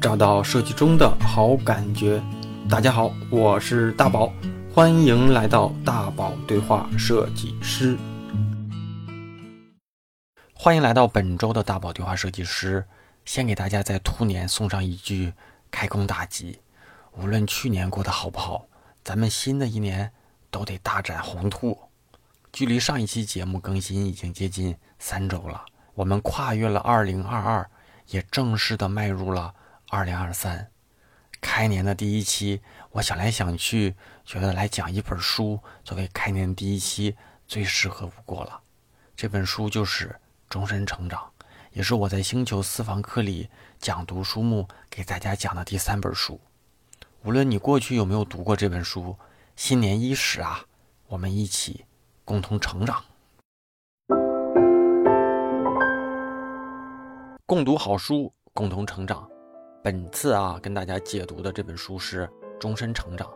找到设计中的好感觉。大家好，我是大宝，欢迎来到大宝对话设计师。欢迎来到本周的大宝对话设计师。先给大家在兔年送上一句开工大吉，无论去年过得好不好，咱们新的一年都得大展宏图。距离上一期节目更新已经接近三周了，我们跨越了二零二二，也正式的迈入了二零二三。开年的第一期，我想来想去，觉得来讲一本书作为开年第一期最适合不过了。这本书就是《终身成长》。也是我在星球私房课里讲读书目给大家讲的第三本书。无论你过去有没有读过这本书，新年伊始啊，我们一起共同成长，共读好书，共同成长。本次啊，跟大家解读的这本书是《终身成长》。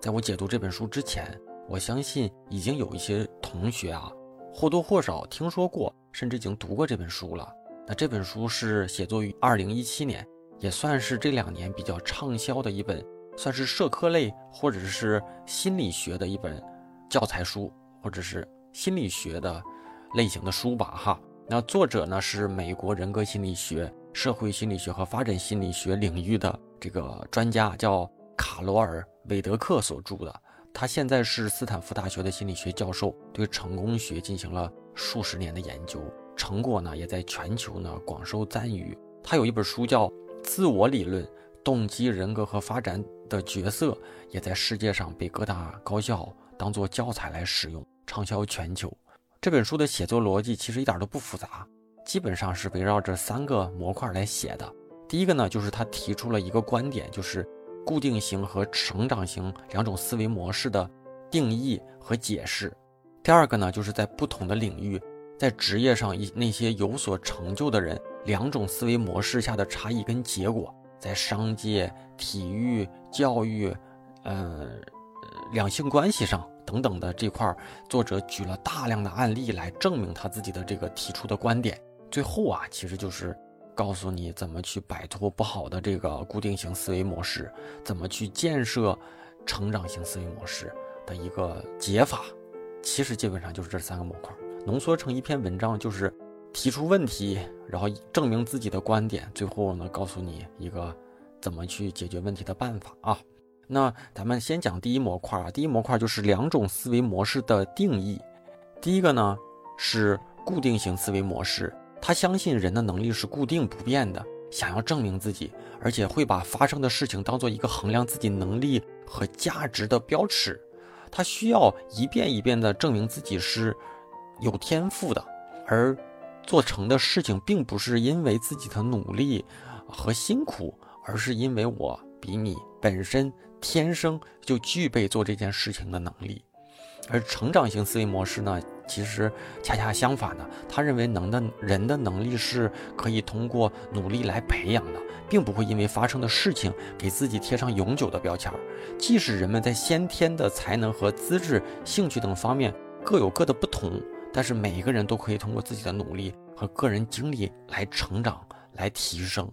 在我解读这本书之前，我相信已经有一些同学啊，或多或少听说过，甚至已经读过这本书了。那这本书是写作于二零一七年，也算是这两年比较畅销的一本，算是社科类或者是心理学的一本教材书，或者是心理学的类型的书吧。哈，那作者呢是美国人格心理学、社会心理学和发展心理学领域的这个专家，叫卡罗尔·韦德克所著的。他现在是斯坦福大学的心理学教授，对成功学进行了数十年的研究。成果呢，也在全球呢广受赞誉。他有一本书叫《自我理论：动机、人格和发展的角色》，也在世界上被各大高校当做教材来使用，畅销全球。这本书的写作逻辑其实一点都不复杂，基本上是围绕着三个模块来写的。第一个呢，就是他提出了一个观点，就是固定型和成长型两种思维模式的定义和解释。第二个呢，就是在不同的领域。在职业上，一那些有所成就的人，两种思维模式下的差异跟结果，在商界、体育、教育，呃，两性关系上等等的这块，作者举了大量的案例来证明他自己的这个提出的观点。最后啊，其实就是告诉你怎么去摆脱不好的这个固定型思维模式，怎么去建设成长型思维模式的一个解法。其实基本上就是这三个模块。浓缩成一篇文章，就是提出问题，然后证明自己的观点，最后呢，告诉你一个怎么去解决问题的办法啊。那咱们先讲第一模块啊，第一模块就是两种思维模式的定义。第一个呢是固定型思维模式，他相信人的能力是固定不变的，想要证明自己，而且会把发生的事情当做一个衡量自己能力和价值的标尺，他需要一遍一遍的证明自己是。有天赋的，而做成的事情并不是因为自己的努力和辛苦，而是因为我比你本身天生就具备做这件事情的能力。而成长型思维模式呢，其实恰恰相反的，他认为能的人的能力是可以通过努力来培养的，并不会因为发生的事情给自己贴上永久的标签。即使人们在先天的才能和资质、兴趣等方面各有各的不同。但是每一个人都可以通过自己的努力和个人经历来成长、来提升。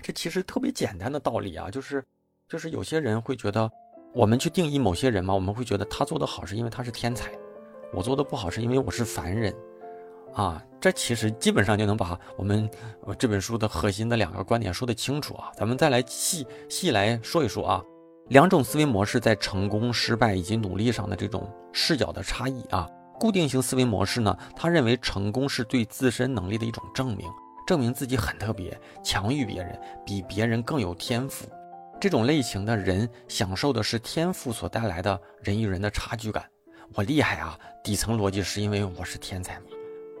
这其实特别简单的道理啊，就是，就是有些人会觉得，我们去定义某些人嘛，我们会觉得他做得好是因为他是天才，我做的不好是因为我是凡人，啊，这其实基本上就能把我们这本书的核心的两个观点说得清楚啊。咱们再来细细来说一说啊，两种思维模式在成功、失败以及努力上的这种视角的差异啊。固定型思维模式呢？他认为成功是对自身能力的一种证明，证明自己很特别，强于别人，比别人更有天赋。这种类型的人享受的是天赋所带来的人与人的差距感。我厉害啊！底层逻辑是因为我是天才嘛。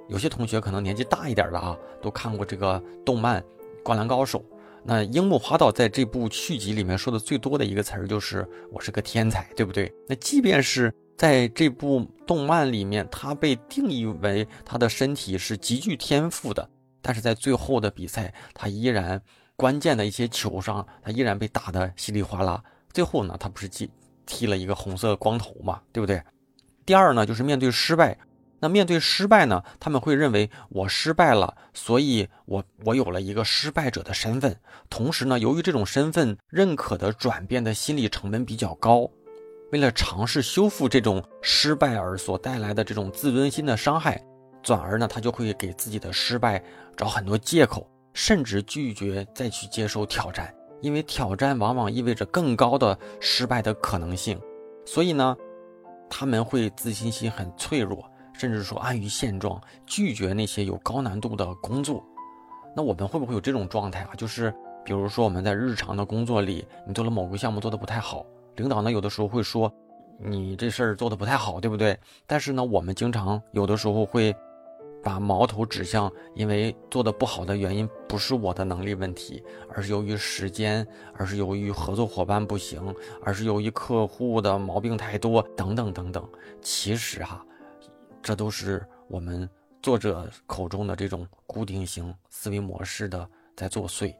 有些同学可能年纪大一点的啊，都看过这个动漫《灌篮高手》。那樱木花道在这部续集里面说的最多的一个词儿就是“我是个天才”，对不对？那即便是。在这部动漫里面，他被定义为他的身体是极具天赋的，但是在最后的比赛，他依然关键的一些球上，他依然被打得稀里哗啦。最后呢，他不是剃剃了一个红色光头嘛，对不对？第二呢，就是面对失败，那面对失败呢，他们会认为我失败了，所以我我有了一个失败者的身份。同时呢，由于这种身份认可的转变的心理成本比较高，为了尝试修复这种失败而所带来的这种自尊心的伤害，转而呢，他就会给自己的失败找很多借口，甚至拒绝再去接受挑战，因为挑战往往意味着更高的失败的可能性。所以呢，他们会自信心很脆弱。甚至说安于现状，拒绝那些有高难度的工作。那我们会不会有这种状态啊？就是比如说我们在日常的工作里，你做了某个项目做的不太好，领导呢有的时候会说你这事儿做的不太好，对不对？但是呢，我们经常有的时候会把矛头指向，因为做的不好的原因不是我的能力问题，而是由于时间，而是由于合作伙伴不行，而是由于客户的毛病太多，等等等等。其实哈。这都是我们作者口中的这种固定型思维模式的在作祟。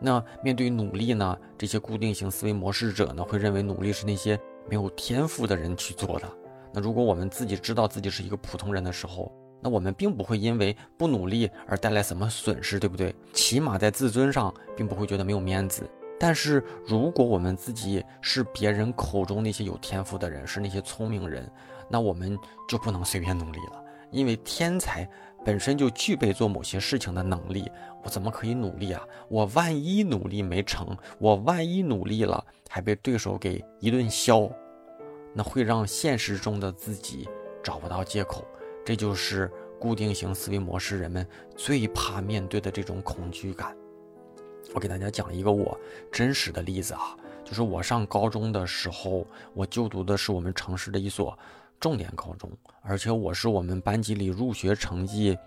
那面对努力呢？这些固定型思维模式者呢，会认为努力是那些没有天赋的人去做的。那如果我们自己知道自己是一个普通人的时候，那我们并不会因为不努力而带来什么损失，对不对？起码在自尊上，并不会觉得没有面子。但是如果我们自己是别人口中那些有天赋的人，是那些聪明人。那我们就不能随便努力了，因为天才本身就具备做某些事情的能力，我怎么可以努力啊？我万一努力没成，我万一努力了还被对手给一顿削，那会让现实中的自己找不到借口。这就是固定型思维模式人们最怕面对的这种恐惧感。我给大家讲一个我真实的例子啊，就是我上高中的时候，我就读的是我们城市的一所。重点高中，而且我是我们班级里入学成绩，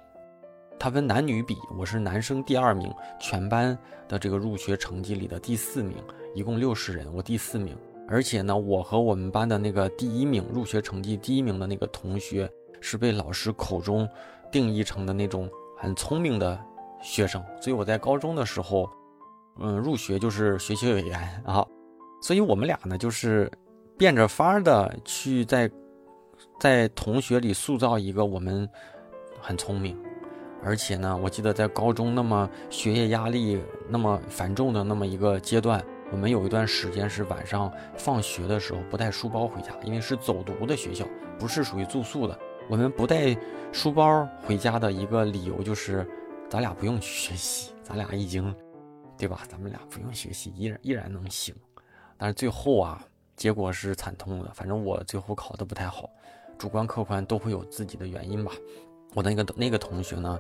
他分男女比，我是男生第二名，全班的这个入学成绩里的第四名，一共六十人，我第四名。而且呢，我和我们班的那个第一名入学成绩第一名的那个同学，是被老师口中定义成的那种很聪明的学生，所以我在高中的时候，嗯，入学就是学习委员啊，所以我们俩呢，就是变着法儿的去在。在同学里塑造一个我们很聪明，而且呢，我记得在高中那么学业压力那么繁重的那么一个阶段，我们有一段时间是晚上放学的时候不带书包回家，因为是走读的学校，不是属于住宿的。我们不带书包回家的一个理由就是，咱俩不用学习，咱俩已经，对吧？咱们俩不用学习，依然依然能行。但是最后啊，结果是惨痛的，反正我最后考的不太好。主观客观都会有自己的原因吧。我那个那个同学呢，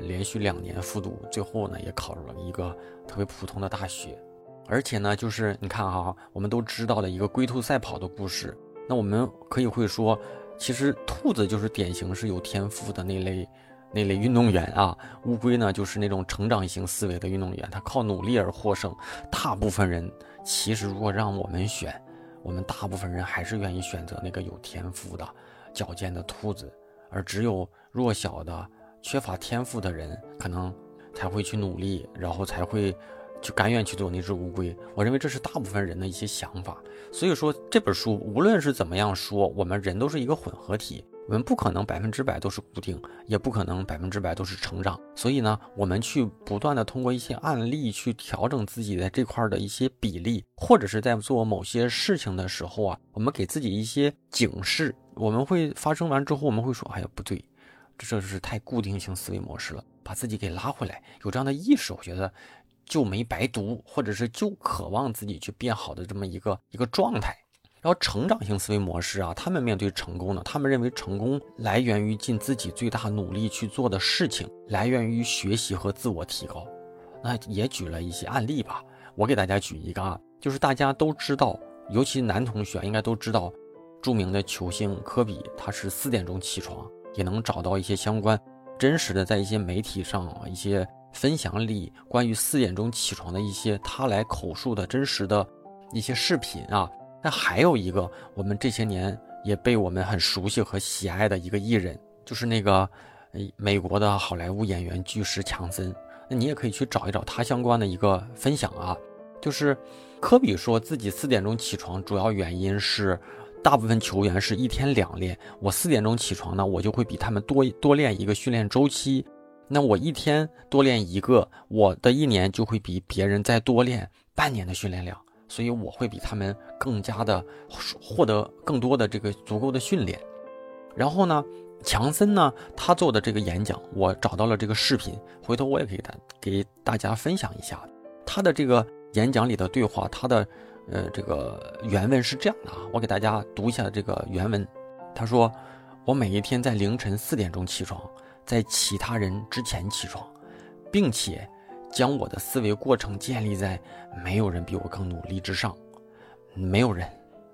连续两年复读，最后呢也考入了一个特别普通的大学。而且呢，就是你看哈，我们都知道的一个龟兔赛跑的故事。那我们可以会说，其实兔子就是典型是有天赋的那类那类运动员啊。乌龟呢，就是那种成长型思维的运动员，他靠努力而获胜。大部分人其实如果让我们选。我们大部分人还是愿意选择那个有天赋的、矫健的兔子，而只有弱小的、缺乏天赋的人，可能才会去努力，然后才会就甘愿去做那只乌龟。我认为这是大部分人的一些想法。所以说，这本书无论是怎么样说，我们人都是一个混合体。我们不可能百分之百都是固定，也不可能百分之百都是成长。所以呢，我们去不断的通过一些案例去调整自己在这块的一些比例，或者是在做某些事情的时候啊，我们给自己一些警示。我们会发生完之后，我们会说：“哎呀，不对，这是太固定性思维模式了。”把自己给拉回来，有这样的意识，我觉得就没白读，或者是就渴望自己去变好的这么一个一个状态。然后成长型思维模式啊，他们面对成功呢，他们认为成功来源于尽自己最大努力去做的事情，来源于学习和自我提高。那也举了一些案例吧，我给大家举一个啊，就是大家都知道，尤其男同学应该都知道，著名的球星科比，他是四点钟起床，也能找到一些相关真实的，在一些媒体上一些分享里关于四点钟起床的一些他来口述的真实的一些视频啊。那还有一个，我们这些年也被我们很熟悉和喜爱的一个艺人，就是那个，美国的好莱坞演员巨石强森。那你也可以去找一找他相关的一个分享啊。就是科比说自己四点钟起床，主要原因是大部分球员是一天两练，我四点钟起床呢，我就会比他们多多练一个训练周期。那我一天多练一个，我的一年就会比别人再多练半年的训练量，所以我会比他们更加的获得更多的这个足够的训练。然后呢，强森呢，他做的这个演讲，我找到了这个视频，回头我也可以给给大家分享一下他的这个演讲里的对话，他的呃这个原文是这样的啊，我给大家读一下这个原文。他说：“我每一天在凌晨四点钟起床。”在其他人之前起床，并且将我的思维过程建立在没有人比我更努力之上。没有人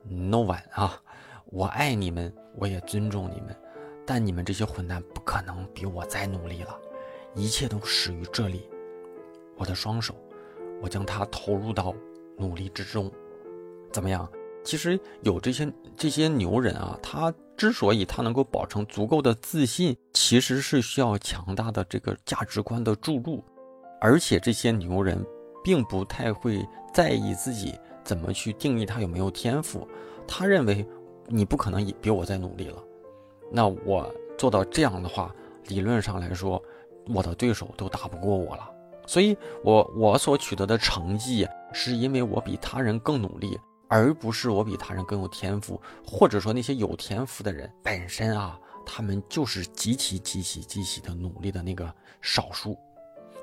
，no one 啊！我爱你们，我也尊重你们，但你们这些混蛋不可能比我再努力了。一切都始于这里。我的双手，我将它投入到努力之中。怎么样？其实有这些这些牛人啊，他之所以他能够保持足够的自信，其实是需要强大的这个价值观的注入，而且这些牛人并不太会在意自己怎么去定义他有没有天赋，他认为你不可能比我再努力了，那我做到这样的话，理论上来说，我的对手都打不过我了，所以我我所取得的成绩是因为我比他人更努力。而不是我比他人更有天赋，或者说那些有天赋的人本身啊，他们就是极其极其极其的努力的那个少数。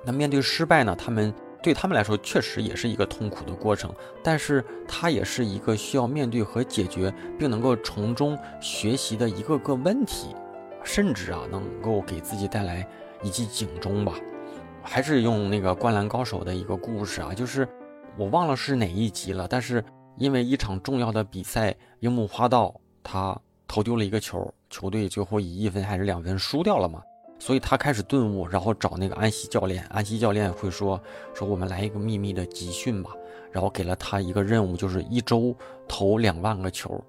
那面对失败呢，他们对他们来说确实也是一个痛苦的过程，但是它也是一个需要面对和解决，并能够从中学习的一个个问题，甚至啊能够给自己带来一记警钟吧。还是用那个《灌篮高手》的一个故事啊，就是我忘了是哪一集了，但是。因为一场重要的比赛，樱木花道他投丢了一个球，球队最后以一分还是两分输掉了嘛，所以他开始顿悟，然后找那个安西教练，安西教练会说说我们来一个秘密的集训吧，然后给了他一个任务，就是一周投两万个球。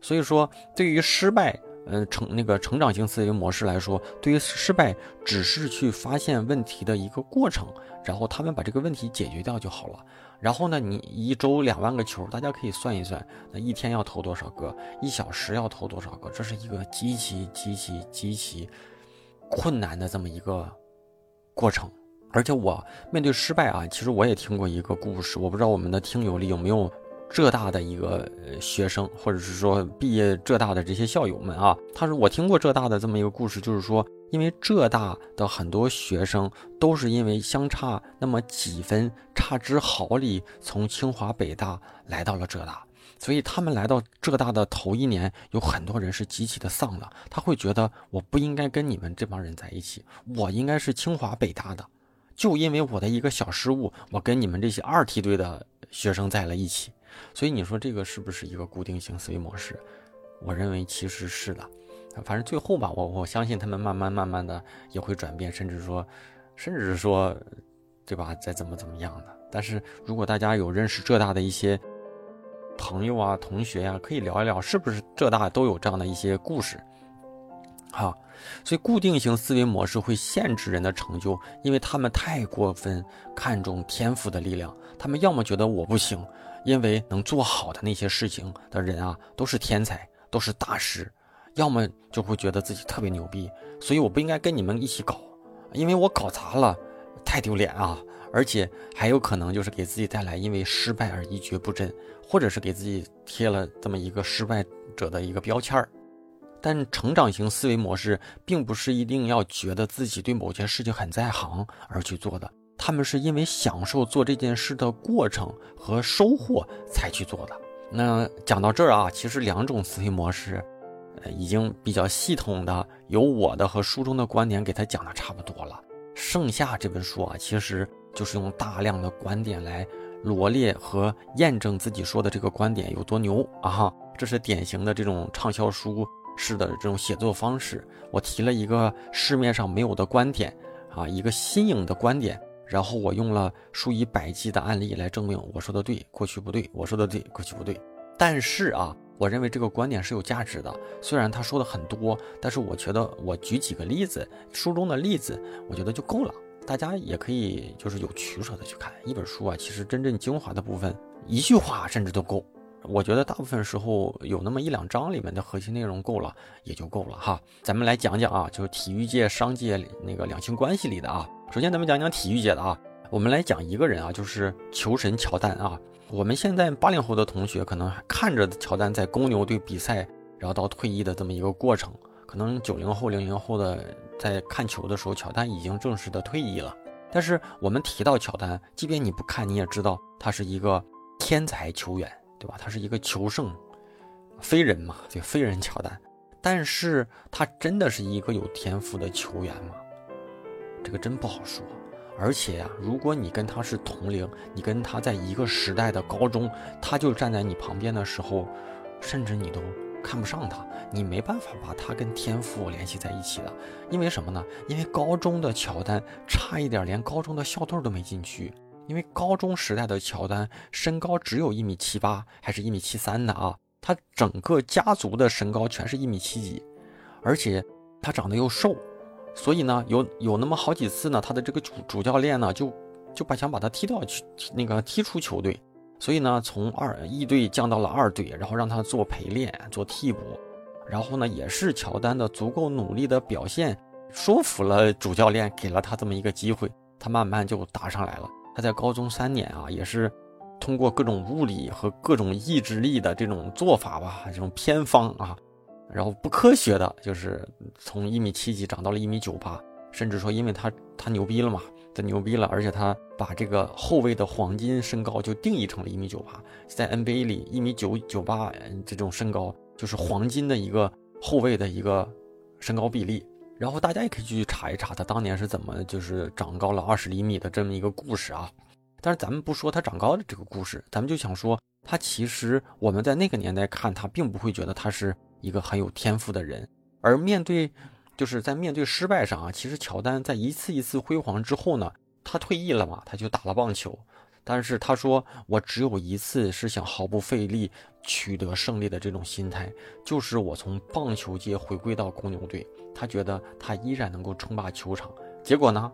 所以说，对于失败，嗯，成那个成长型思维模式来说，对于失败只是去发现问题的一个过程，然后他们把这个问题解决掉就好了。然后呢，你一周两万个球，大家可以算一算，那一天要投多少个？一小时要投多少个？这是一个极其极其极其困难的这么一个过程。而且我面对失败啊，其实我也听过一个故事，我不知道我们的听友里有没有浙大的一个学生，或者是说毕业浙大的这些校友们啊。他说我听过浙大的这么一个故事，就是说。因为浙大的很多学生都是因为相差那么几分，差之毫厘，从清华北大来到了浙大，所以他们来到浙大的头一年，有很多人是极其的丧的。他会觉得我不应该跟你们这帮人在一起，我应该是清华北大的，就因为我的一个小失误，我跟你们这些二梯队的学生在了一起。所以你说这个是不是一个固定型思维模式？我认为其实是的。反正最后吧，我我相信他们慢慢慢慢的也会转变，甚至说，甚至说，对吧？再怎么怎么样的。但是如果大家有认识浙大的一些朋友啊、同学呀，可以聊一聊，是不是浙大都有这样的一些故事？好，所以固定型思维模式会限制人的成就，因为他们太过分看重天赋的力量。他们要么觉得我不行，因为能做好的那些事情的人啊，都是天才，都是大师。要么就会觉得自己特别牛逼，所以我不应该跟你们一起搞，因为我搞砸了，太丢脸啊！而且还有可能就是给自己带来因为失败而一蹶不振，或者是给自己贴了这么一个失败者的一个标签儿。但成长型思维模式并不是一定要觉得自己对某件事情很在行而去做的，他们是因为享受做这件事的过程和收获才去做的。那讲到这儿啊，其实两种思维模式。呃，已经比较系统的，有我的和书中的观点给他讲的差不多了。剩下这本书啊，其实就是用大量的观点来罗列和验证自己说的这个观点有多牛啊！这是典型的这种畅销书式的这种写作方式。我提了一个市面上没有的观点啊，一个新颖的观点，然后我用了数以百计的案例来证明我说的对，过去不对；我说的对，过去不对。但是啊。我认为这个观点是有价值的，虽然他说的很多，但是我觉得我举几个例子，书中的例子，我觉得就够了。大家也可以就是有取舍的去看一本书啊，其实真正精华的部分，一句话甚至都够，我觉得大部分时候有那么一两章里面的核心内容够了也就够了哈。咱们来讲讲啊，就是体育界、商界那个两性关系里的啊。首先咱们讲讲体育界的啊，我们来讲一个人啊，就是球神乔丹啊。我们现在八零后的同学可能看着乔丹在公牛队比赛，然后到退役的这么一个过程。可能九零后、零零后的在看球的时候，乔丹已经正式的退役了。但是我们提到乔丹，即便你不看，你也知道他是一个天才球员，对吧？他是一个球圣，飞人嘛，对，飞人乔丹。但是他真的是一个有天赋的球员吗？这个真不好说。而且呀，如果你跟他是同龄，你跟他在一个时代的高中，他就站在你旁边的时候，甚至你都。看不上他，你没办法把他跟天赋联系在一起的，因为什么呢？因为高中的乔丹差一点连高中的校队都没进去，因为高中时代的乔丹身高只有一米七八，还是一米七三的啊，他整个家族的身高全是一米七几，而且他长得又瘦，所以呢，有有那么好几次呢，他的这个主主教练呢就就把想把他踢掉去那个踢出球队。所以呢，从二一队降到了二队，然后让他做陪练、做替补，然后呢，也是乔丹的足够努力的表现，说服了主教练，给了他这么一个机会，他慢慢就打上来了。他在高中三年啊，也是通过各种物理和各种意志力的这种做法吧，这种偏方啊，然后不科学的，就是从一米七几长到了一米九八，甚至说因为他他牛逼了嘛。他牛逼了，而且他把这个后卫的黄金身高就定义成了一米九八，在 NBA 里一米九九八这种身高就是黄金的一个后卫的一个身高比例。然后大家也可以去查一查他当年是怎么就是长高了二十厘米的这么一个故事啊。但是咱们不说他长高的这个故事，咱们就想说他其实我们在那个年代看他，并不会觉得他是一个很有天赋的人，而面对。就是在面对失败上啊，其实乔丹在一次一次辉煌之后呢，他退役了嘛，他就打了棒球。但是他说，我只有一次是想毫不费力取得胜利的这种心态，就是我从棒球界回归到公牛队。他觉得他依然能够称霸球场。结果呢，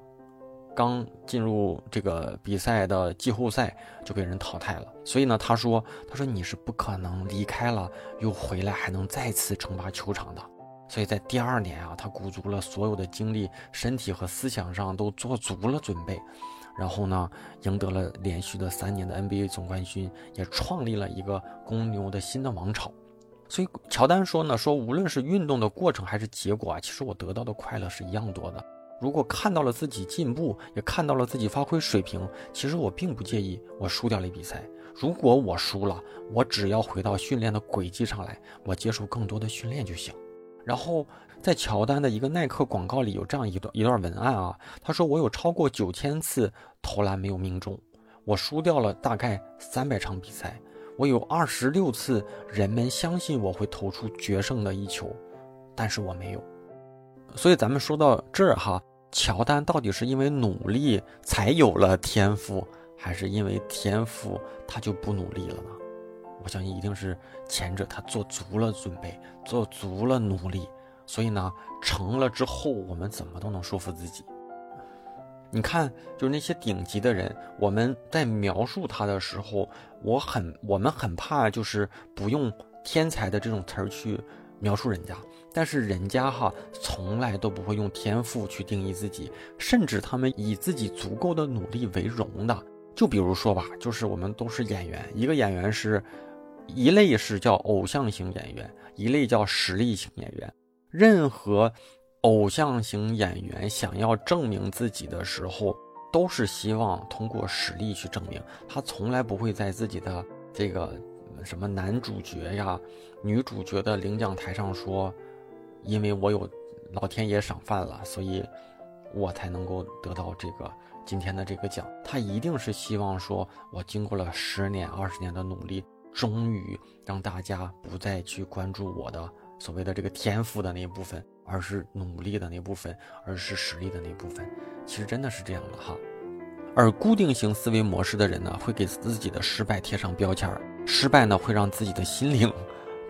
刚进入这个比赛的季后赛就被人淘汰了。所以呢，他说，他说你是不可能离开了又回来还能再次称霸球场的。所以在第二年啊，他鼓足了所有的精力，身体和思想上都做足了准备，然后呢，赢得了连续的三年的 NBA 总冠军，也创立了一个公牛的新的王朝。所以乔丹说呢，说无论是运动的过程还是结果啊，其实我得到的快乐是一样多的。如果看到了自己进步，也看到了自己发挥水平，其实我并不介意我输掉了比赛。如果我输了，我只要回到训练的轨迹上来，我接受更多的训练就行。然后，在乔丹的一个耐克广告里有这样一段一段文案啊，他说：“我有超过九千次投篮没有命中，我输掉了大概三百场比赛，我有二十六次人们相信我会投出决胜的一球，但是我没有。”所以咱们说到这儿哈，乔丹到底是因为努力才有了天赋，还是因为天赋他就不努力了呢？我相信一定是前者，他做足了准备，做足了努力，所以呢，成了之后，我们怎么都能说服自己。你看，就是那些顶级的人，我们在描述他的时候，我很，我们很怕，就是不用天才的这种词儿去描述人家，但是人家哈，从来都不会用天赋去定义自己，甚至他们以自己足够的努力为荣的。就比如说吧，就是我们都是演员，一个演员是。一类是叫偶像型演员，一类叫实力型演员。任何偶像型演员想要证明自己的时候，都是希望通过实力去证明。他从来不会在自己的这个什么男主角呀、女主角的领奖台上说：“因为我有老天爷赏饭了，所以我才能够得到这个今天的这个奖。”他一定是希望说：“我经过了十年、二十年的努力。”终于让大家不再去关注我的所谓的这个天赋的那一部分，而是努力的那部分，而是实力的那部分。其实真的是这样的哈。而固定型思维模式的人呢，会给自己的失败贴上标签儿，失败呢会让自己的心灵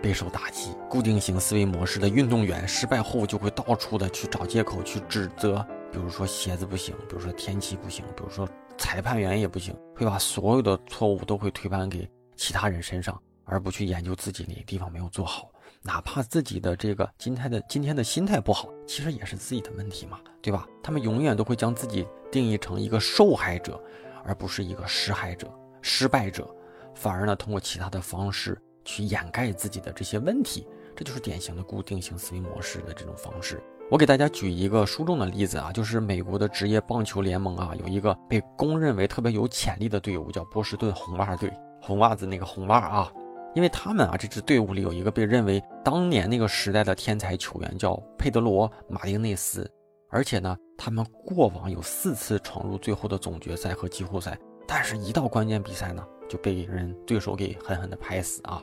备受打击。固定型思维模式的运动员失败后就会到处的去找借口去指责，比如说鞋子不行，比如说天气不行，比如说裁判员也不行，会把所有的错误都会推翻给。其他人身上，而不去研究自己哪个地方没有做好。哪怕自己的这个今天的今天的心态不好，其实也是自己的问题嘛，对吧？他们永远都会将自己定义成一个受害者，而不是一个施害者、失败者，反而呢，通过其他的方式去掩盖自己的这些问题，这就是典型的固定型思维模式的这种方式。我给大家举一个书中的例子啊，就是美国的职业棒球联盟啊，有一个被公认为特别有潜力的队伍，叫波士顿红袜队，红袜子那个红袜啊。因为他们啊，这支队伍里有一个被认为当年那个时代的天才球员，叫佩德罗·马丁内斯。而且呢，他们过往有四次闯入最后的总决赛和季后赛，但是一到关键比赛呢，就被人对手给狠狠地拍死啊。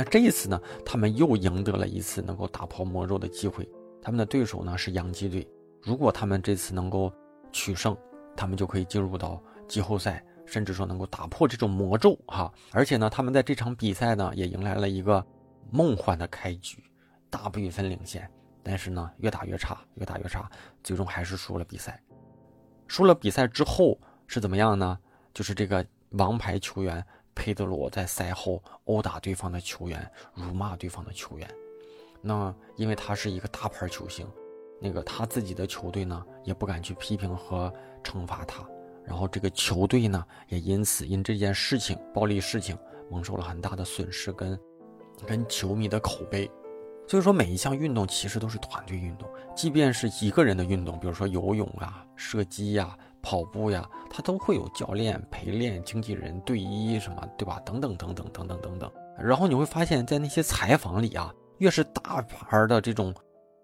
那这一次呢，他们又赢得了一次能够打破魔咒的机会。他们的对手呢是洋基队，如果他们这次能够取胜，他们就可以进入到季后赛。甚至说能够打破这种魔咒哈，而且呢，他们在这场比赛呢也迎来了一个梦幻的开局，大比分领先，但是呢越打越差，越打越差，最终还是输了比赛。输了比赛之后是怎么样呢？就是这个王牌球员佩德罗在赛后殴打对方的球员，辱骂对方的球员。那因为他是一个大牌球星，那个他自己的球队呢也不敢去批评和惩罚他。然后这个球队呢，也因此因这件事情暴力事情蒙受了很大的损失，跟跟球迷的口碑。所以说，每一项运动其实都是团队运动，即便是一个人的运动，比如说游泳啊、射击呀、跑步呀，它都会有教练陪练、经纪人、队医什么，对吧？等等等等等等等等。然后你会发现在那些采访里啊，越是大牌的这种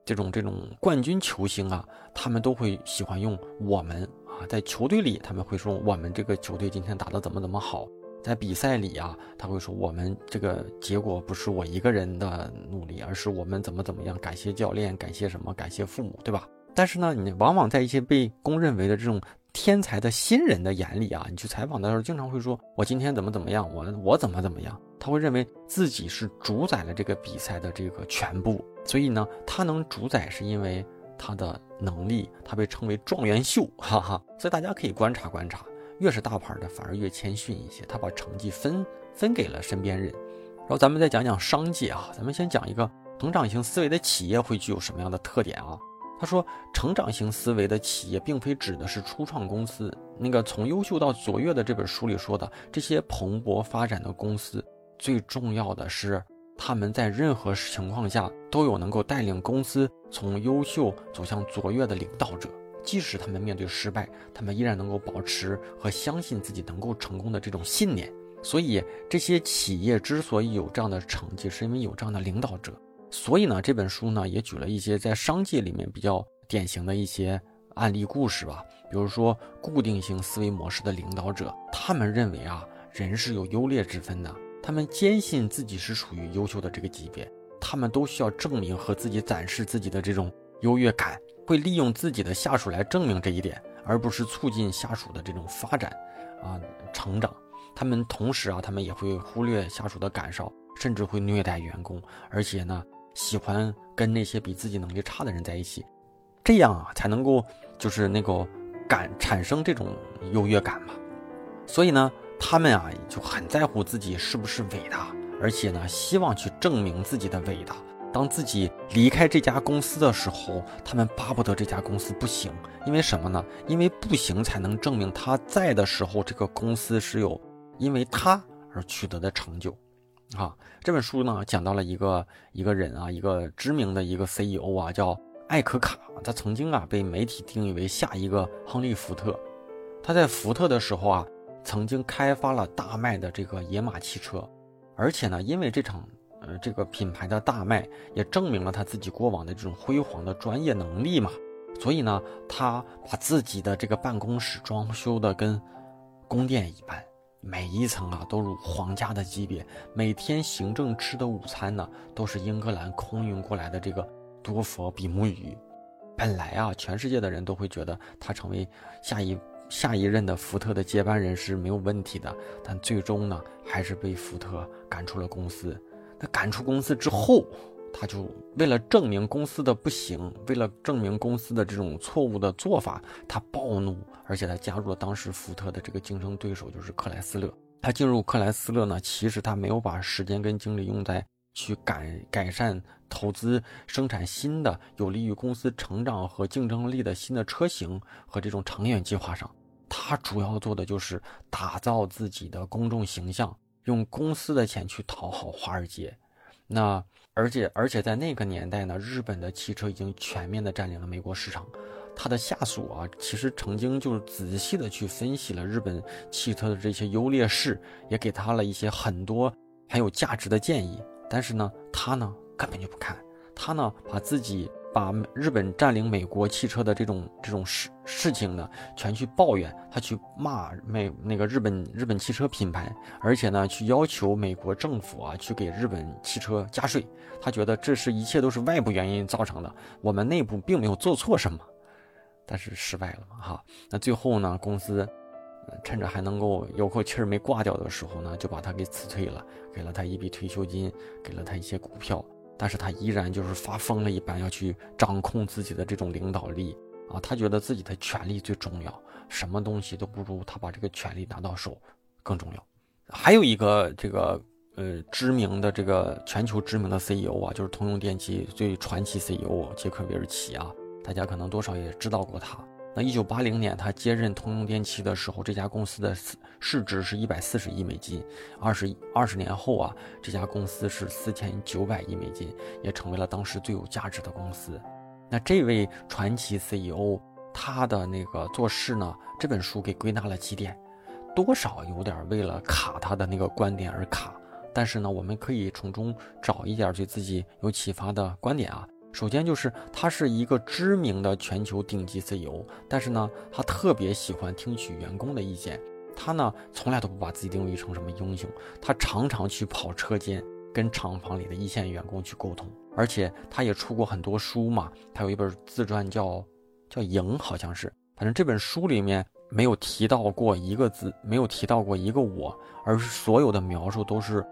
这种这种冠军球星啊，他们都会喜欢用我们。啊，在球队里他们会说我们这个球队今天打得怎么怎么好，在比赛里啊，他会说我们这个结果不是我一个人的努力，而是我们怎么怎么样，感谢教练，感谢什么，感谢父母，对吧？但是呢，你往往在一些被公认为的这种天才的新人的眼里啊，你去采访的时候，经常会说我今天怎么怎么样，我我怎么怎么样，他会认为自己是主宰了这个比赛的这个全部，所以呢，他能主宰是因为。他的能力，他被称为状元秀，哈哈。所以大家可以观察观察，越是大牌的，反而越谦逊一些。他把成绩分分给了身边人。然后咱们再讲讲商界啊，咱们先讲一个成长型思维的企业会具有什么样的特点啊？他说，成长型思维的企业并非指的是初创公司。那个从优秀到卓越的这本书里说的，这些蓬勃发展的公司，最重要的是。他们在任何情况下都有能够带领公司从优秀走向卓越的领导者，即使他们面对失败，他们依然能够保持和相信自己能够成功的这种信念。所以，这些企业之所以有这样的成绩，是因为有这样的领导者。所以呢，这本书呢也举了一些在商界里面比较典型的一些案例故事吧，比如说固定型思维模式的领导者，他们认为啊，人是有优劣之分的。他们坚信自己是属于优秀的这个级别，他们都需要证明和自己展示自己的这种优越感，会利用自己的下属来证明这一点，而不是促进下属的这种发展，啊，成长。他们同时啊，他们也会忽略下属的感受，甚至会虐待员工，而且呢，喜欢跟那些比自己能力差的人在一起，这样啊，才能够就是那个感产生这种优越感嘛。所以呢。他们啊就很在乎自己是不是伟大，而且呢希望去证明自己的伟大。当自己离开这家公司的时候，他们巴不得这家公司不行，因为什么呢？因为不行才能证明他在的时候这个公司是有因为他而取得的成就。啊，这本书呢讲到了一个一个人啊，一个知名的一个 CEO 啊，叫艾可卡。他曾经啊被媒体定义为下一个亨利福特。他在福特的时候啊。曾经开发了大卖的这个野马汽车，而且呢，因为这场呃这个品牌的大卖，也证明了他自己过往的这种辉煌的专业能力嘛。所以呢，他把自己的这个办公室装修的跟宫殿一般，每一层啊都如皇家的级别。每天行政吃的午餐呢，都是英格兰空运过来的这个多佛比目鱼。本来啊，全世界的人都会觉得他成为下一。下一任的福特的接班人是没有问题的，但最终呢，还是被福特赶出了公司。那赶出公司之后，他就为了证明公司的不行，为了证明公司的这种错误的做法，他暴怒，而且他加入了当时福特的这个竞争对手，就是克莱斯勒。他进入克莱斯勒呢，其实他没有把时间跟精力用在去改改善、投资、生产新的有利于公司成长和竞争力的新的车型和这种长远计划上。他主要做的就是打造自己的公众形象，用公司的钱去讨好华尔街。那而且而且在那个年代呢，日本的汽车已经全面的占领了美国市场。他的下属啊，其实曾经就是仔细的去分析了日本汽车的这些优劣势，也给他了一些很多很有价值的建议。但是呢，他呢根本就不看，他呢把自己把日本占领美国汽车的这种这种事事情呢，全去抱怨，他去骂美那个日本日本汽车品牌，而且呢去要求美国政府啊去给日本汽车加税。他觉得这是一切都是外部原因造成的，我们内部并没有做错什么。但是失败了嘛，哈，那最后呢，公司，趁着还能够有口气儿没挂掉的时候呢，就把他给辞退了，给了他一笔退休金，给了他一些股票，但是他依然就是发疯了一般要去掌控自己的这种领导力啊，他觉得自己的权力最重要，什么东西都不如他把这个权力拿到手更重要。还有一个这个呃知名的这个全球知名的 CEO 啊，就是通用电气最传奇 CEO 杰克韦尔奇啊。大家可能多少也知道过他。那一九八零年他接任通用电气的时候，这家公司的市值是一百四十亿美金。二十二十年后啊，这家公司是四千九百亿美金，也成为了当时最有价值的公司。那这位传奇 CEO 他的那个做事呢，这本书给归纳了几点，多少有点为了卡他的那个观点而卡。但是呢，我们可以从中找一点对自己有启发的观点啊。首先就是他是一个知名的全球顶级 CEO，但是呢，他特别喜欢听取员工的意见。他呢，从来都不把自己定位成什么英雄，他常常去跑车间，跟厂房里的一线员工去沟通。而且他也出过很多书嘛，他有一本自传叫叫《赢》，好像是。反正这本书里面没有提到过一个字，没有提到过一个我，而是所有的描述都是。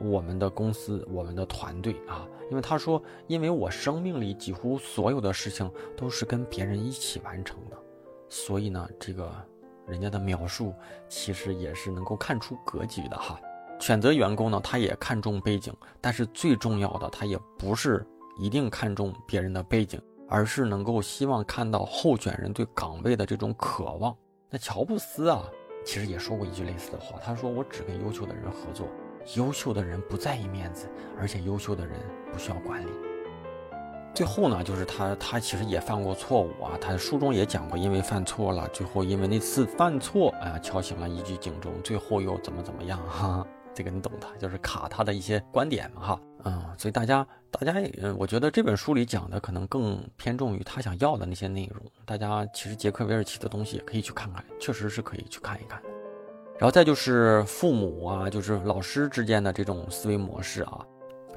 我们的公司，我们的团队啊，因为他说，因为我生命里几乎所有的事情都是跟别人一起完成的，所以呢，这个人家的描述其实也是能够看出格局的哈。选择员工呢，他也看重背景，但是最重要的，他也不是一定看重别人的背景，而是能够希望看到候选人对岗位的这种渴望。那乔布斯啊，其实也说过一句类似的话，他说：“我只跟优秀的人合作。”优秀的人不在意面子，而且优秀的人不需要管理。最后呢，就是他，他其实也犯过错误啊。他书中也讲过，因为犯错了，最后因为那次犯错，啊，敲醒了一句警钟，最后又怎么怎么样哈？这个你懂的，就是卡他的一些观点嘛哈。嗯，所以大家，大家，嗯，我觉得这本书里讲的可能更偏重于他想要的那些内容。大家其实杰克韦尔奇的东西也可以去看看，确实是可以去看一看。然后再就是父母啊，就是老师之间的这种思维模式啊，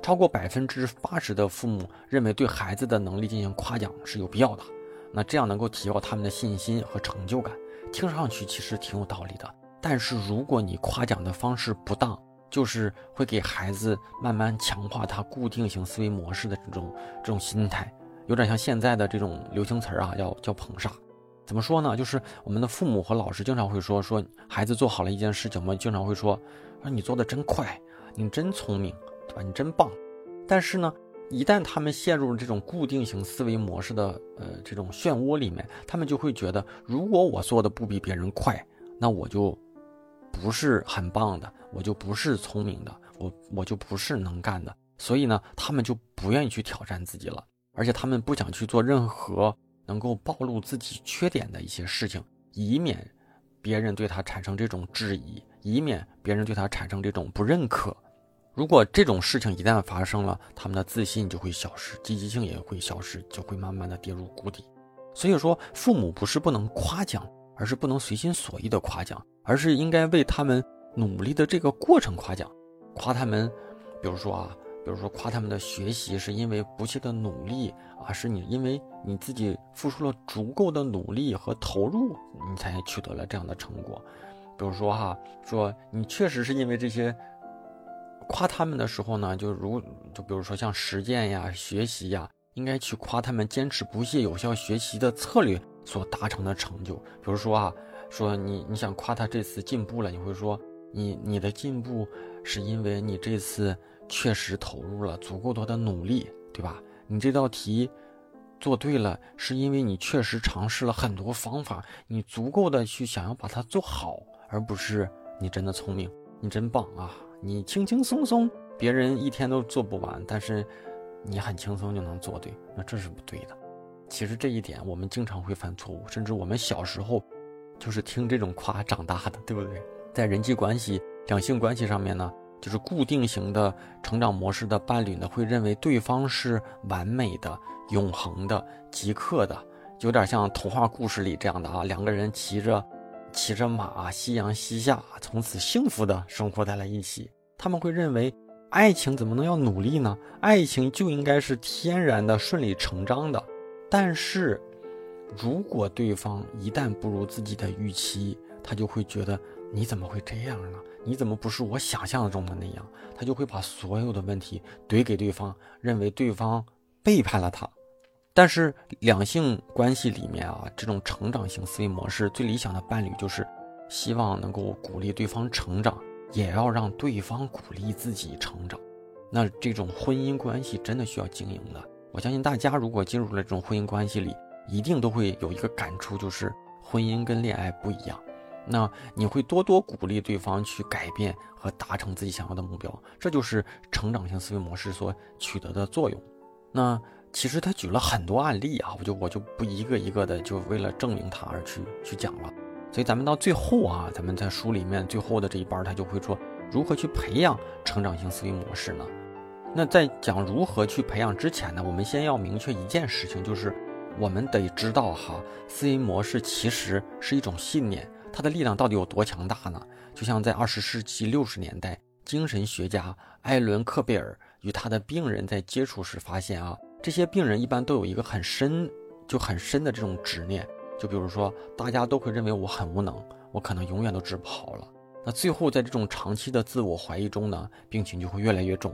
超过百分之八十的父母认为对孩子的能力进行夸奖是有必要的，那这样能够提高他们的信心和成就感。听上去其实挺有道理的，但是如果你夸奖的方式不当，就是会给孩子慢慢强化他固定型思维模式的这种这种心态，有点像现在的这种流行词儿啊，叫叫捧杀。怎么说呢？就是我们的父母和老师经常会说，说孩子做好了一件事情，我们经常会说，说你做的真快，你真聪明，对吧？你真棒。但是呢，一旦他们陷入了这种固定型思维模式的呃这种漩涡里面，他们就会觉得，如果我做的不比别人快，那我就不是很棒的，我就不是聪明的，我我就不是能干的。所以呢，他们就不愿意去挑战自己了，而且他们不想去做任何。能够暴露自己缺点的一些事情，以免别人对他产生这种质疑，以免别人对他产生这种不认可。如果这种事情一旦发生了，他们的自信就会消失，积极性也会消失，就会慢慢的跌入谷底。所以说，父母不是不能夸奖，而是不能随心所欲的夸奖，而是应该为他们努力的这个过程夸奖，夸他们，比如说啊。比如说夸他们的学习是因为不懈的努力啊，是你因为你自己付出了足够的努力和投入，你才取得了这样的成果。比如说哈，说你确实是因为这些，夸他们的时候呢，就如就比如说像实践呀、学习呀，应该去夸他们坚持不懈、有效学习的策略所达成的成就。比如说啊，说你你想夸他这次进步了，你会说。你你的进步是因为你这次确实投入了足够多的努力，对吧？你这道题做对了，是因为你确实尝试了很多方法，你足够的去想要把它做好，而不是你真的聪明，你真棒啊！你轻轻松松，别人一天都做不完，但是你很轻松就能做对，那这是不对的。其实这一点我们经常会犯错误，甚至我们小时候就是听这种夸长大的，对不对？在人际关系、两性关系上面呢，就是固定型的成长模式的伴侣呢，会认为对方是完美的、永恒的、即刻的，有点像童话故事里这样的啊，两个人骑着骑着马，夕阳西下，从此幸福的生活在了一起。他们会认为，爱情怎么能要努力呢？爱情就应该是天然的、顺理成章的。但是，如果对方一旦不如自己的预期，他就会觉得。你怎么会这样呢？你怎么不是我想象中的那样？他就会把所有的问题怼给对方，认为对方背叛了他。但是两性关系里面啊，这种成长型思维模式最理想的伴侣就是希望能够鼓励对方成长，也要让对方鼓励自己成长。那这种婚姻关系真的需要经营的。我相信大家如果进入了这种婚姻关系里，一定都会有一个感触，就是婚姻跟恋爱不一样。那你会多多鼓励对方去改变和达成自己想要的目标，这就是成长型思维模式所取得的作用。那其实他举了很多案例啊，我就我就不一个一个的就为了证明他而去去讲了。所以咱们到最后啊，咱们在书里面最后的这一半，他就会说如何去培养成长型思维模式呢？那在讲如何去培养之前呢，我们先要明确一件事情，就是我们得知道哈，思维模式其实是一种信念。它的力量到底有多强大呢？就像在二十世纪六十年代，精神学家艾伦·克贝尔与他的病人在接触时发现啊，这些病人一般都有一个很深、就很深的这种执念。就比如说，大家都会认为我很无能，我可能永远都治不好了。那最后在这种长期的自我怀疑中呢，病情就会越来越重。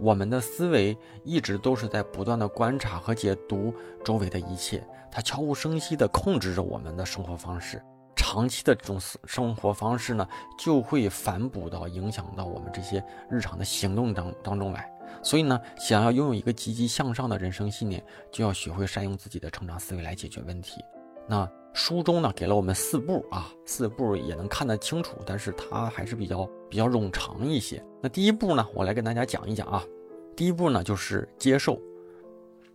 我们的思维一直都是在不断的观察和解读周围的一切，它悄无声息地控制着我们的生活方式。长期的这种生活方式呢，就会反哺到影响到我们这些日常的行动当当中来。所以呢，想要拥有一个积极向上的人生信念，就要学会善用自己的成长思维来解决问题。那书中呢，给了我们四步啊，四步也能看得清楚，但是它还是比较比较冗长一些。那第一步呢，我来跟大家讲一讲啊。第一步呢，就是接受。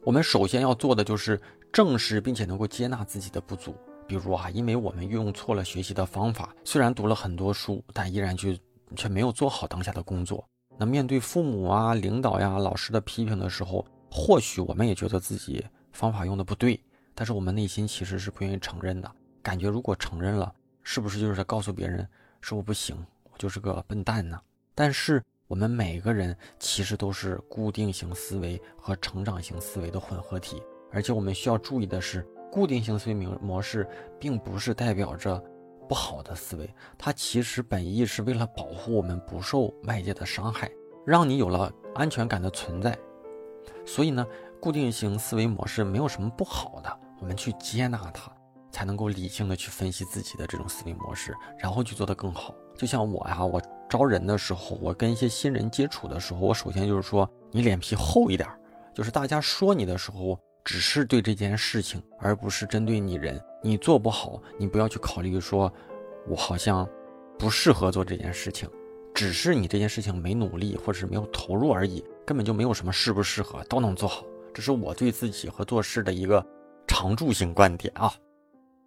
我们首先要做的就是正视并且能够接纳自己的不足。比如啊，因为我们用错了学习的方法，虽然读了很多书，但依然就却没有做好当下的工作。那面对父母啊、领导呀、老师的批评的时候，或许我们也觉得自己方法用的不对，但是我们内心其实是不愿意承认的。感觉如果承认了，是不是就是在告诉别人是我不行，我就是个笨蛋呢？但是我们每个人其实都是固定型思维和成长型思维的混合体，而且我们需要注意的是。固定型思维模式并不是代表着不好的思维，它其实本意是为了保护我们不受外界的伤害，让你有了安全感的存在。所以呢，固定型思维模式没有什么不好的，我们去接纳它，才能够理性的去分析自己的这种思维模式，然后去做得更好。就像我呀，我招人的时候，我跟一些新人接触的时候，我首先就是说你脸皮厚一点，就是大家说你的时候。只是对这件事情，而不是针对你人。你做不好，你不要去考虑说，我好像不适合做这件事情。只是你这件事情没努力，或者是没有投入而已，根本就没有什么适不适合，都能做好。这是我对自己和做事的一个常驻性观点啊。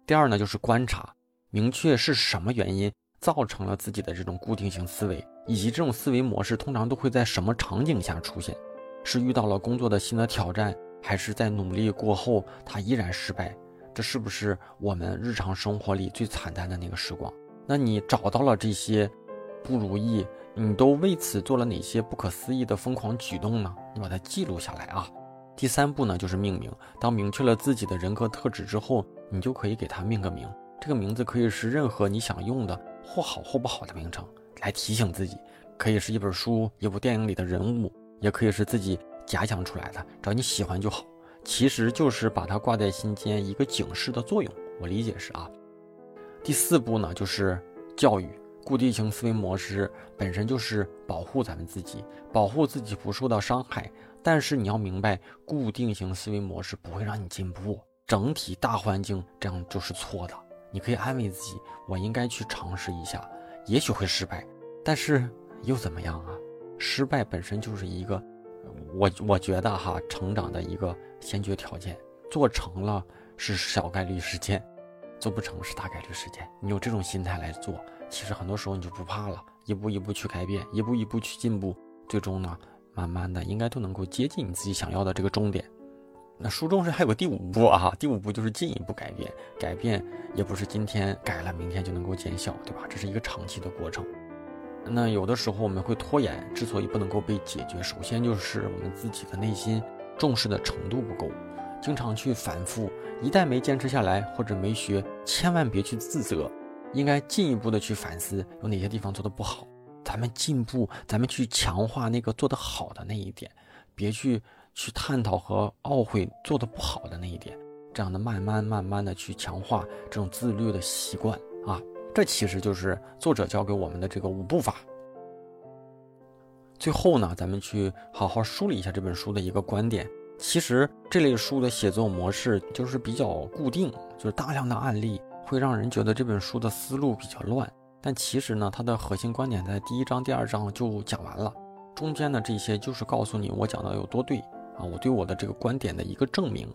第二呢，就是观察，明确是什么原因造成了自己的这种固定型思维，以及这种思维模式通常都会在什么场景下出现？是遇到了工作的新的挑战？还是在努力过后，他依然失败，这是不是我们日常生活里最惨淡的那个时光？那你找到了这些不如意，你都为此做了哪些不可思议的疯狂举动呢？你把它记录下来啊。第三步呢，就是命名。当明确了自己的人格特质之后，你就可以给它命个名。这个名字可以是任何你想用的或好或不好的名称，来提醒自己。可以是一本书、一部电影里的人物，也可以是自己。假想出来的，只要你喜欢就好，其实就是把它挂在心间，一个警示的作用。我理解是啊。第四步呢，就是教育，固定型思维模式本身就是保护咱们自己，保护自己不受到伤害。但是你要明白，固定型思维模式不会让你进步，整体大环境这样就是错的。你可以安慰自己，我应该去尝试一下，也许会失败，但是又怎么样啊？失败本身就是一个，我我觉得哈，成长的一个先决条件。做成了是小概率事件，做不成是大概率事件。你有这种心态来做。其实很多时候你就不怕了，一步一步去改变，一步一步去进步，最终呢，慢慢的应该都能够接近你自己想要的这个终点。那书中是还有个第五步啊，第五步就是进一步改变，改变也不是今天改了明天就能够见效，对吧？这是一个长期的过程。那有的时候我们会拖延，之所以不能够被解决，首先就是我们自己的内心重视的程度不够，经常去反复，一旦没坚持下来或者没学，千万别去自责。应该进一步的去反思有哪些地方做的不好，咱们进步，咱们去强化那个做得好的那一点，别去去探讨和懊悔做的不好的那一点，这样的慢慢慢慢的去强化这种自律的习惯啊，这其实就是作者教给我们的这个五步法。最后呢，咱们去好好梳理一下这本书的一个观点。其实这类书的写作模式就是比较固定，就是大量的案例。会让人觉得这本书的思路比较乱，但其实呢，它的核心观点在第一章、第二章就讲完了，中间的这些就是告诉你我讲的有多对啊，我对我的这个观点的一个证明。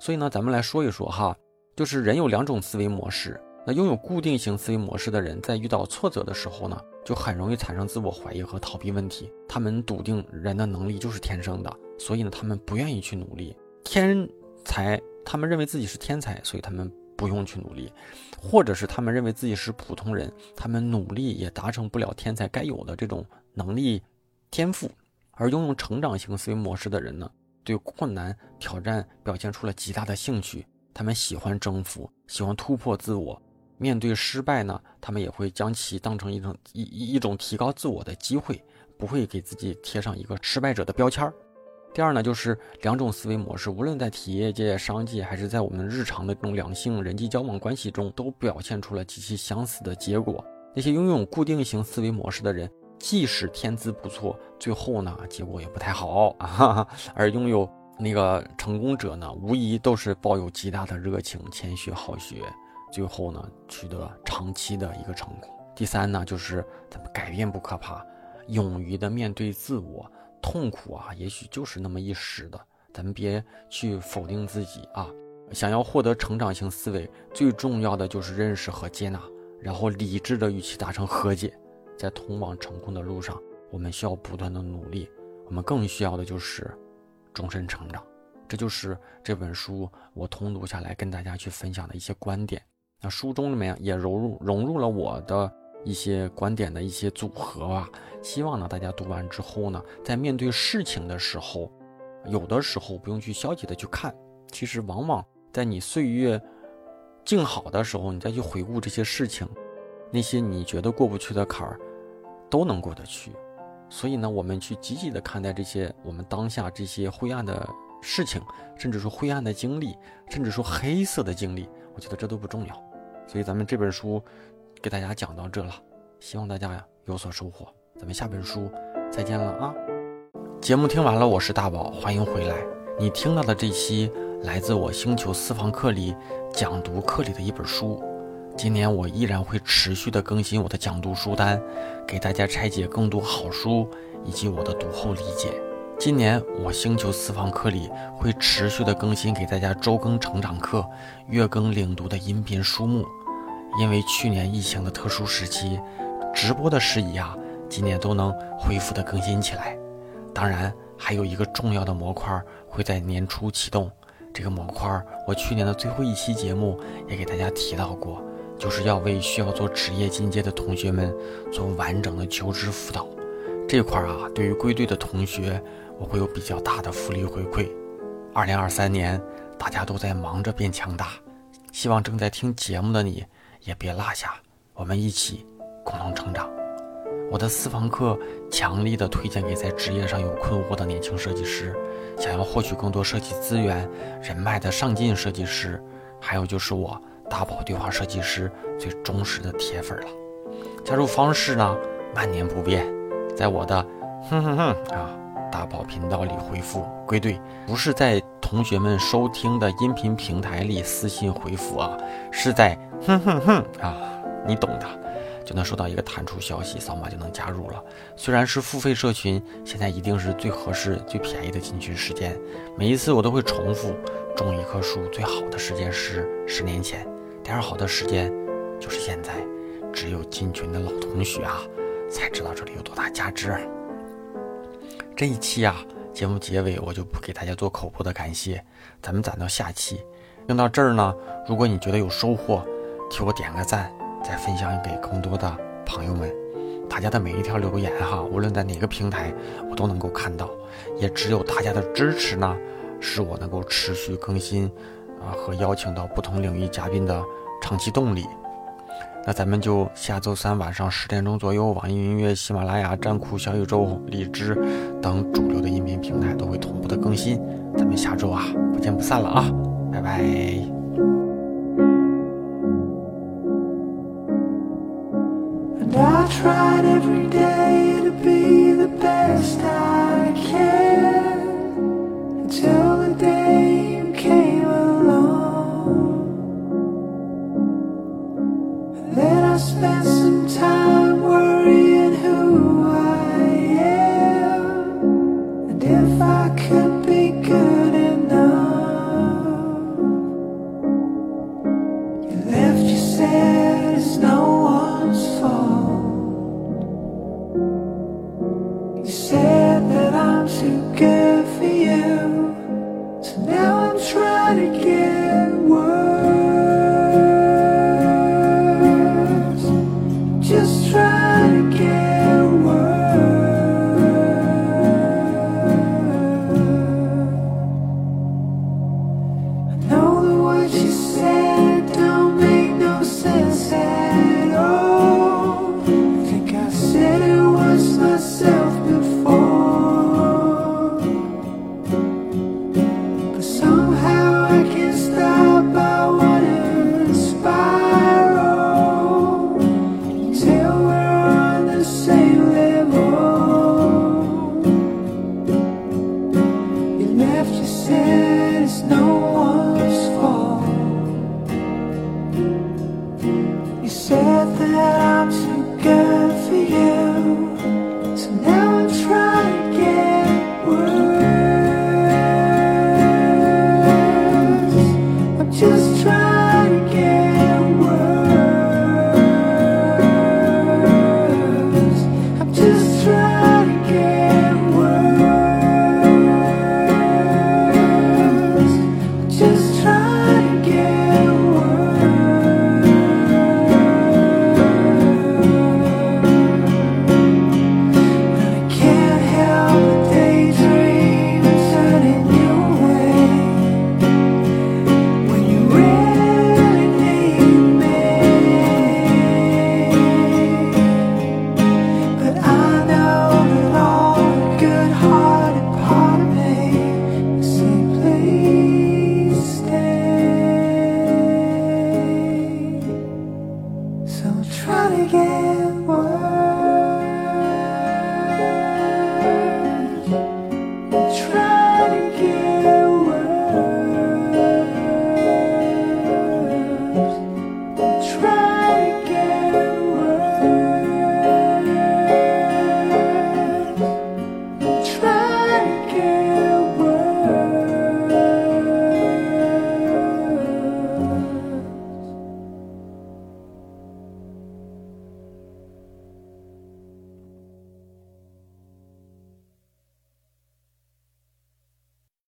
所以呢，咱们来说一说哈，就是人有两种思维模式，那拥有固定型思维模式的人，在遇到挫折的时候呢，就很容易产生自我怀疑和逃避问题。他们笃定人的能力就是天生的，所以呢，他们不愿意去努力。天才，他们认为自己是天才，所以他们。不用去努力，或者是他们认为自己是普通人，他们努力也达成不了天才该有的这种能力天赋。而拥有成长型思维模式的人呢，对困难挑战表现出了极大的兴趣，他们喜欢征服，喜欢突破自我。面对失败呢，他们也会将其当成一种一一种提高自我的机会，不会给自己贴上一个失败者的标签儿。第二呢，就是两种思维模式，无论在企业界、商界，还是在我们日常的这种两性人际交往关系中，都表现出了极其相似的结果。那些拥有固定型思维模式的人，即使天资不错，最后呢，结果也不太好啊。而拥有那个成功者呢，无疑都是抱有极大的热情、谦虚好学，最后呢，取得长期的一个成功。第三呢，就是咱们改变不可怕，勇于的面对自我。痛苦啊，也许就是那么一时的，咱们别去否定自己啊。想要获得成长型思维，最重要的就是认识和接纳，然后理智的与其达成和解。在通往成功的路上，我们需要不断的努力，我们更需要的就是终身成长。这就是这本书我通读下来跟大家去分享的一些观点。那书中里面也融入融入了我的。一些观点的一些组合啊，希望呢大家读完之后呢，在面对事情的时候，有的时候不用去消极的去看，其实往往在你岁月静好的时候，你再去回顾这些事情，那些你觉得过不去的坎儿，都能过得去。所以呢，我们去积极的看待这些我们当下这些灰暗的事情，甚至说灰暗的经历，甚至说黑色的经历，我觉得这都不重要。所以咱们这本书。给大家讲到这了，希望大家呀有所收获。咱们下本书再见了啊！节目听完了，我是大宝，欢迎回来。你听到的这期来自我星球私房课里讲读课里的一本书。今年我依然会持续的更新我的讲读书单，给大家拆解更多好书以及我的读后理解。今年我星球私房课里会持续的更新给大家周更成长课、月更领读的音频书目。因为去年疫情的特殊时期，直播的事宜啊，今年都能恢复的更新起来。当然，还有一个重要的模块会在年初启动。这个模块，我去年的最后一期节目也给大家提到过，就是要为需要做职业进阶的同学们做完整的求职辅导。这块啊，对于归队的同学，我会有比较大的福利回馈。二零二三年，大家都在忙着变强大，希望正在听节目的你。也别落下，我们一起共同成长。我的私房课强力的推荐给在职业上有困惑的年轻设计师，想要获取更多设计资源、人脉的上进设计师，还有就是我大宝对话设计师最忠实的铁粉了。加入方式呢，万年不变，在我的哼哼哼啊大宝频道里回复归队，不是在同学们收听的音频平台里私信回复啊，是在哼哼哼啊，你懂的，就能收到一个弹出消息，扫码就能加入了。虽然是付费社群，现在一定是最合适、最便宜的进群时间。每一次我都会重复，种一棵树最好的时间是十年前，第二好的时间就是现在。只有进群的老同学啊，才知道这里有多大价值。这一期啊，节目结尾我就不给大家做口播的感谢，咱们攒到下期。听到这儿呢，如果你觉得有收获，替我点个赞，再分享给更多的朋友们。大家的每一条留言哈，无论在哪个平台，我都能够看到。也只有大家的支持呢，使我能够持续更新啊和邀请到不同领域嘉宾的长期动力。那咱们就下周三晚上十点钟左右，网易云音乐、喜马拉雅、站酷、小宇宙、荔枝等主流的音频平台都会同步的更新。咱们下周啊，不见不散了啊，拜拜。just suspense.